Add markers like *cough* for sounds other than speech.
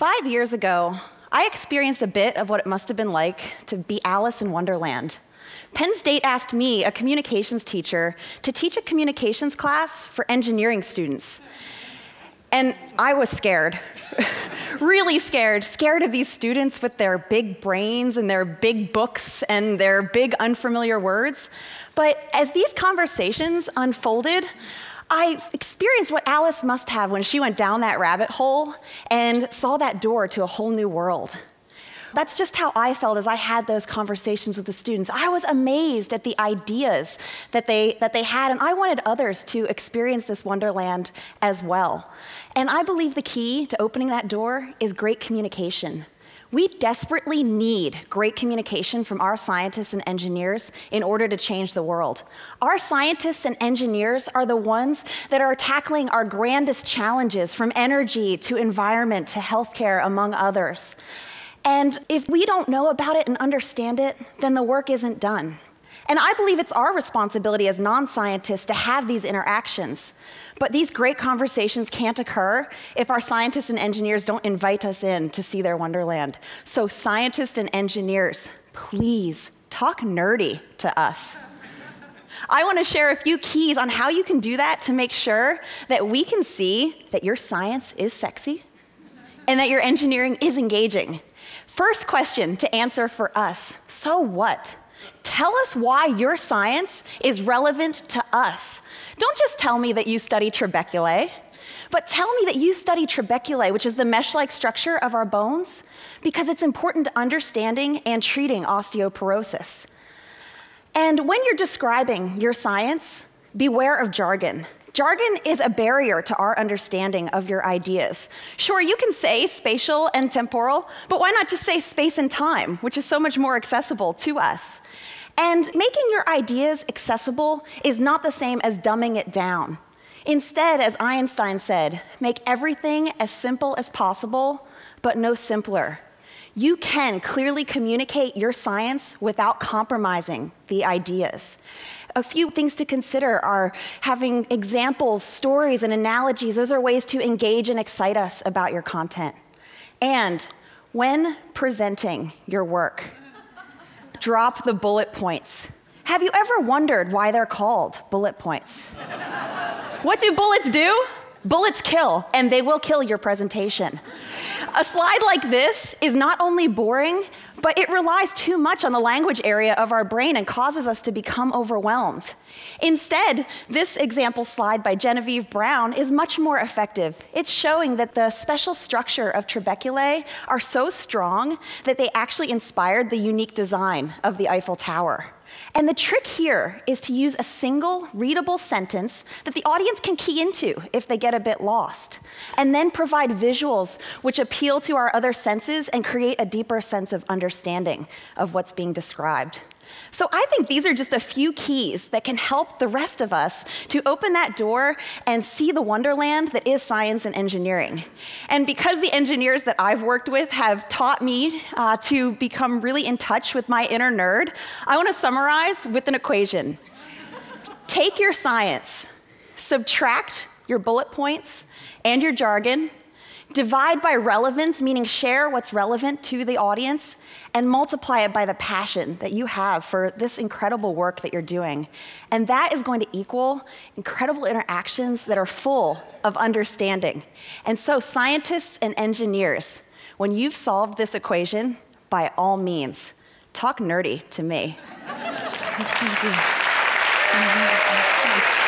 Five years ago, I experienced a bit of what it must have been like to be Alice in Wonderland. Penn State asked me, a communications teacher, to teach a communications class for engineering students. And I was scared, *laughs* really scared, scared of these students with their big brains and their big books and their big unfamiliar words. But as these conversations unfolded, I experienced what Alice must have when she went down that rabbit hole and saw that door to a whole new world. That's just how I felt as I had those conversations with the students. I was amazed at the ideas that they, that they had, and I wanted others to experience this wonderland as well. And I believe the key to opening that door is great communication. We desperately need great communication from our scientists and engineers in order to change the world. Our scientists and engineers are the ones that are tackling our grandest challenges from energy to environment to healthcare, among others. And if we don't know about it and understand it, then the work isn't done. And I believe it's our responsibility as non scientists to have these interactions. But these great conversations can't occur if our scientists and engineers don't invite us in to see their wonderland. So, scientists and engineers, please talk nerdy to us. I want to share a few keys on how you can do that to make sure that we can see that your science is sexy and that your engineering is engaging. First question to answer for us so what? Tell us why your science is relevant to us. Don't just tell me that you study trabeculae, but tell me that you study trabeculae, which is the mesh like structure of our bones, because it's important to understanding and treating osteoporosis. And when you're describing your science, beware of jargon. Jargon is a barrier to our understanding of your ideas. Sure, you can say spatial and temporal, but why not just say space and time, which is so much more accessible to us? And making your ideas accessible is not the same as dumbing it down. Instead, as Einstein said, make everything as simple as possible, but no simpler. You can clearly communicate your science without compromising the ideas a few things to consider are having examples, stories, and analogies. Those are ways to engage and excite us about your content. And when presenting your work, drop the bullet points. Have you ever wondered why they're called bullet points? what do bullets do? Bullets kill, and they will kill your presentation. A slide like this is not only boring, but it relies too much on the language area of our brain and causes us to become overwhelmed. Instead, this example slide by Genevieve Brown is much more effective. It's showing that the special structure of trabeculae are so strong that they actually inspired the unique design of the Eiffel Tower. And the trick here is to use a single readable sentence that the audience can key into if they get a bit lost, and then provide visuals which appeal to our other senses and create a deeper sense of understanding of what's being described. So I think these are just a few keys that can help the rest of us to open that door and see the wonderland that is science and engineering. And because the engineers that I've worked with have taught me uh, to become really in touch with my inner nerd, I want to summarize with an equation. Take your science, subtract your bullet points and your jargon, Divide by relevance, meaning share what's relevant to the audience, and multiply it by the passion that you have for this incredible work that you're doing. And that is going to equal incredible interactions that are full of understanding. And so, scientists and engineers, when you've solved this equation, by all means, talk nerdy to me. *laughs*